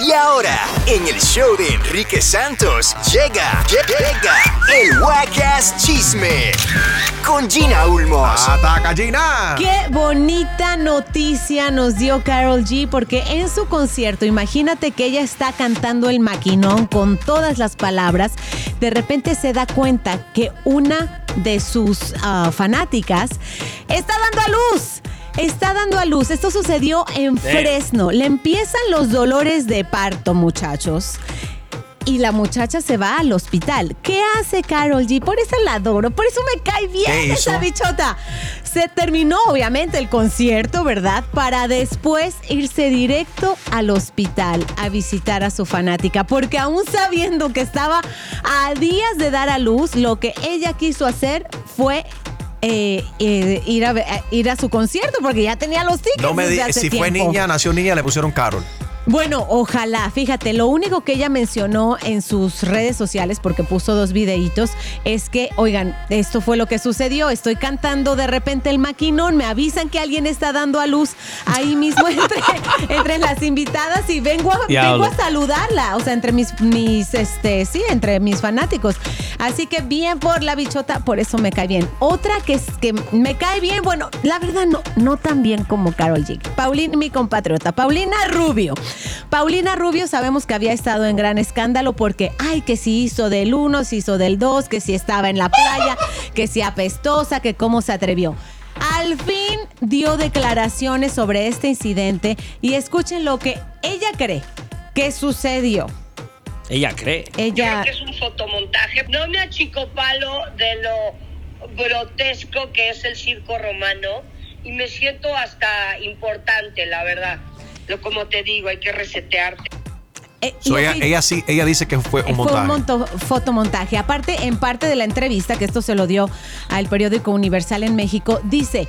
Y ahora, en el show de Enrique Santos, llega, llega el Wacas Chisme con Gina Ulmos. ¡Ataca, Gina! Qué bonita noticia nos dio Carol G porque en su concierto, imagínate que ella está cantando el maquinón con todas las palabras, de repente se da cuenta que una de sus ah, fanáticas está dando a luz. Está dando a luz. Esto sucedió en Fresno. Le empiezan los dolores de parto, muchachos. Y la muchacha se va al hospital. ¿Qué hace Carol G? Por eso la adoro, por eso me cae ¿Qué bien esa bichota. Se terminó, obviamente, el concierto, ¿verdad? Para después irse directo al hospital a visitar a su fanática. Porque aún sabiendo que estaba a días de dar a luz, lo que ella quiso hacer fue eh, eh, ir, a, a- ir a su concierto porque ya tenía los tickets. No me di- si fue niña, nació niña, le pusieron Carol. Bueno, ojalá. Fíjate, lo único que ella mencionó en sus redes sociales, porque puso dos videitos, es que, oigan, esto fue lo que sucedió. Estoy cantando de repente el maquinón, me avisan que alguien está dando a luz ahí mismo entre, entre las invitadas y vengo a, vengo a saludarla. O sea, entre mis, mis, este, sí, entre mis fanáticos. Así que bien por la bichota, por eso me cae bien. Otra que es que me cae bien, bueno, la verdad no, no tan bien como Carol G. Paulina, mi compatriota, Paulina Rubio. Paulina Rubio sabemos que había estado en gran escándalo porque, ay, que si hizo del uno, si hizo del dos, que si estaba en la playa, que si apestosa, que cómo se atrevió. Al fin dio declaraciones sobre este incidente y escuchen lo que ella cree que sucedió. Ella cree. Ella Creo que es un fotomontaje. No me achicopalo de lo grotesco que es el circo romano y me siento hasta importante, la verdad. Lo como te digo, hay que resetearte. eh, So, ella, que- ella sí, ella dice que fue un Fue montaje. un monto- fotomontaje. Aparte, en parte de la entrevista, que esto se lo dio al periódico Universal en México, dice,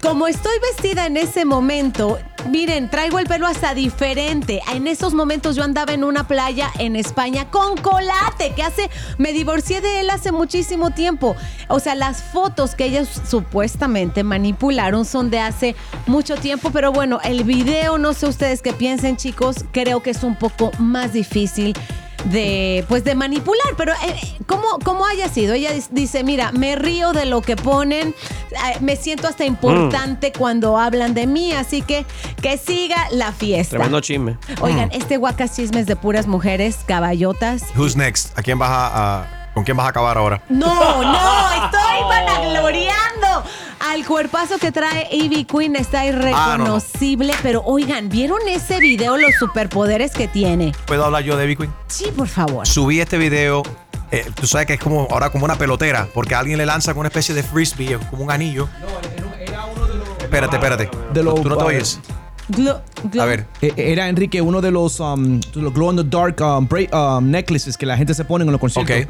como estoy vestida en ese momento, miren, traigo el pelo hasta diferente. En esos momentos yo andaba en una playa en España con Colate, que hace, me divorcié de él hace muchísimo tiempo. O sea, las fotos que ellos supuestamente manipularon son de hace mucho tiempo, pero bueno, el video, no sé ustedes qué piensen, chicos, creo que es un poco más difícil de pues de manipular, pero eh, ¿cómo, cómo haya sido? Ella dice, mira, me río de lo que ponen, me siento hasta importante cuando hablan de mí, así que que siga la fiesta. Tremendo chisme. Oigan, este guacas chismes de puras mujeres, caballotas. Who's next? ¿A quién vas a, a- ¿Con quién vas a acabar ahora? No, no, estoy vanagloriando al cuerpazo que trae Ivy Queen, está Ah, no, no. irreconocible, pero oigan, ¿vieron ese video, los superpoderes que tiene? ¿Puedo hablar yo de Ivy Queen? Sí, por favor. Subí este video. Eh, tú sabes que es como ahora como una pelotera, porque alguien le lanza con una especie de frisbee, como un anillo. Espérate, espérate. De los- ¿Tú no te oyes? Glo- glo- A ver. Eh, Era Enrique uno de los, um, de los glow in the dark um, bra- um, necklaces que la gente se pone en los conciertos. Ok.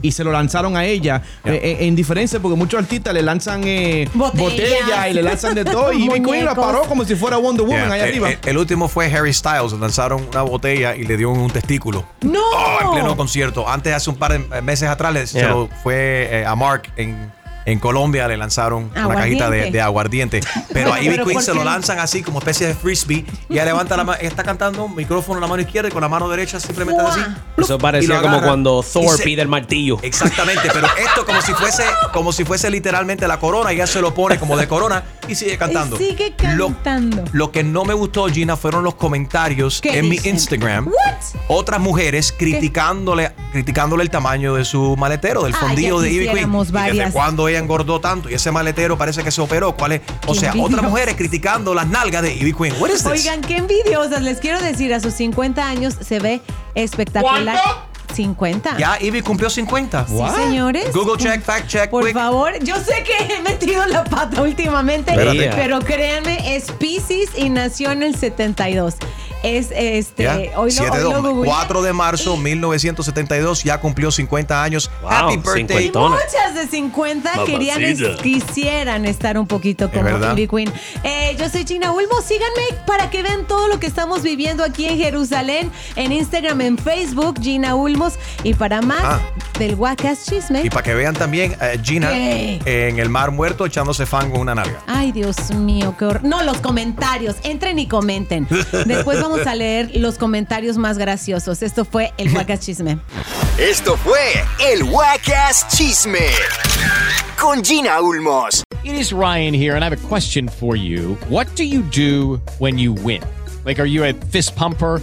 Y se lo lanzaron a ella. Eh, eh, en diferencia, porque muchos artistas le lanzan eh, Botellas. botella y le lanzan de todo. Y Queen la paró como si fuera Wonder Woman Yeah, allá el, arriba. el- el último fue Harry Styles. Le lanzaron una botella y le dio un testículo. ¡No! Oh, en pleno concierto. Antes, hace un par de meses atrás, le- se Yeah. lo fue eh, a Mark en, en Colombia, le lanzaron una cajita de, Aguardiente. de aguardiente. Pero a Ivy Queen ¿por se lo qué? lanzan así, como especie de frisbee. Y ella levanta la mano, está cantando un micrófono en la mano izquierda y con la mano derecha simplemente así. Eso parecía lo como cuando Thor se- pide el martillo. Exactamente, pero esto como si fuese, como si fuese literalmente la corona, y ella se lo pone como de corona y sigue cantando. Y sigue Lo- cantando. Lo, que no me gustó, Gina, fueron los comentarios ¿Qué en mi? Instagram. What? Otras mujeres criticándole, criticándole el tamaño de su maletero, del Ay, fondillo de Ivy Queen. quisiéramos Y desde varias. cuándo ella engordó tanto y ese maletero parece que se operó. ¿Cuál es? O sea, otras mujeres criticando las nalgas de Ivy Queen. What is this? Oigan, qué envidiosas. Les quiero decir, a sus 50 años se ve espectacular. 50. Ya Ivy cumplió 50. Sí, señores. Google check, fact check, Por quick. favor, yo sé que he metido la pata últimamente, Espérate. pero créanme, es Pisces y nació en el 72. Es este. ¿Ya? Hoy lo, hoy de- lo googleé. 4 de marzo Y- 1972, ya cumplió 50 años. Wow, Happy birthday. Muchas de 50 querían quisieran estar un poquito como. Ivy Queen. Eh, yo soy Gina Ulmo. Síganme para que vean todo lo que estamos viviendo aquí en Jerusalén, en Instagram, en Facebook, Gina Ulmos. Y para más Ah. del Wacas Chisme. Y para que vean también, eh, Gina ¿Qué? en el mar muerto echándose fango en una nalga. Ay, Dios mío, qué horror. No, los comentarios. Entren y comenten. Después vamos a leer los comentarios más graciosos. Esto fue el Wacas Chisme. Esto fue el Wacas Chisme con Gina Ulmos. It is Ryan here, and I have a question for you. What do you do when you win? Like, are you a fist pumper?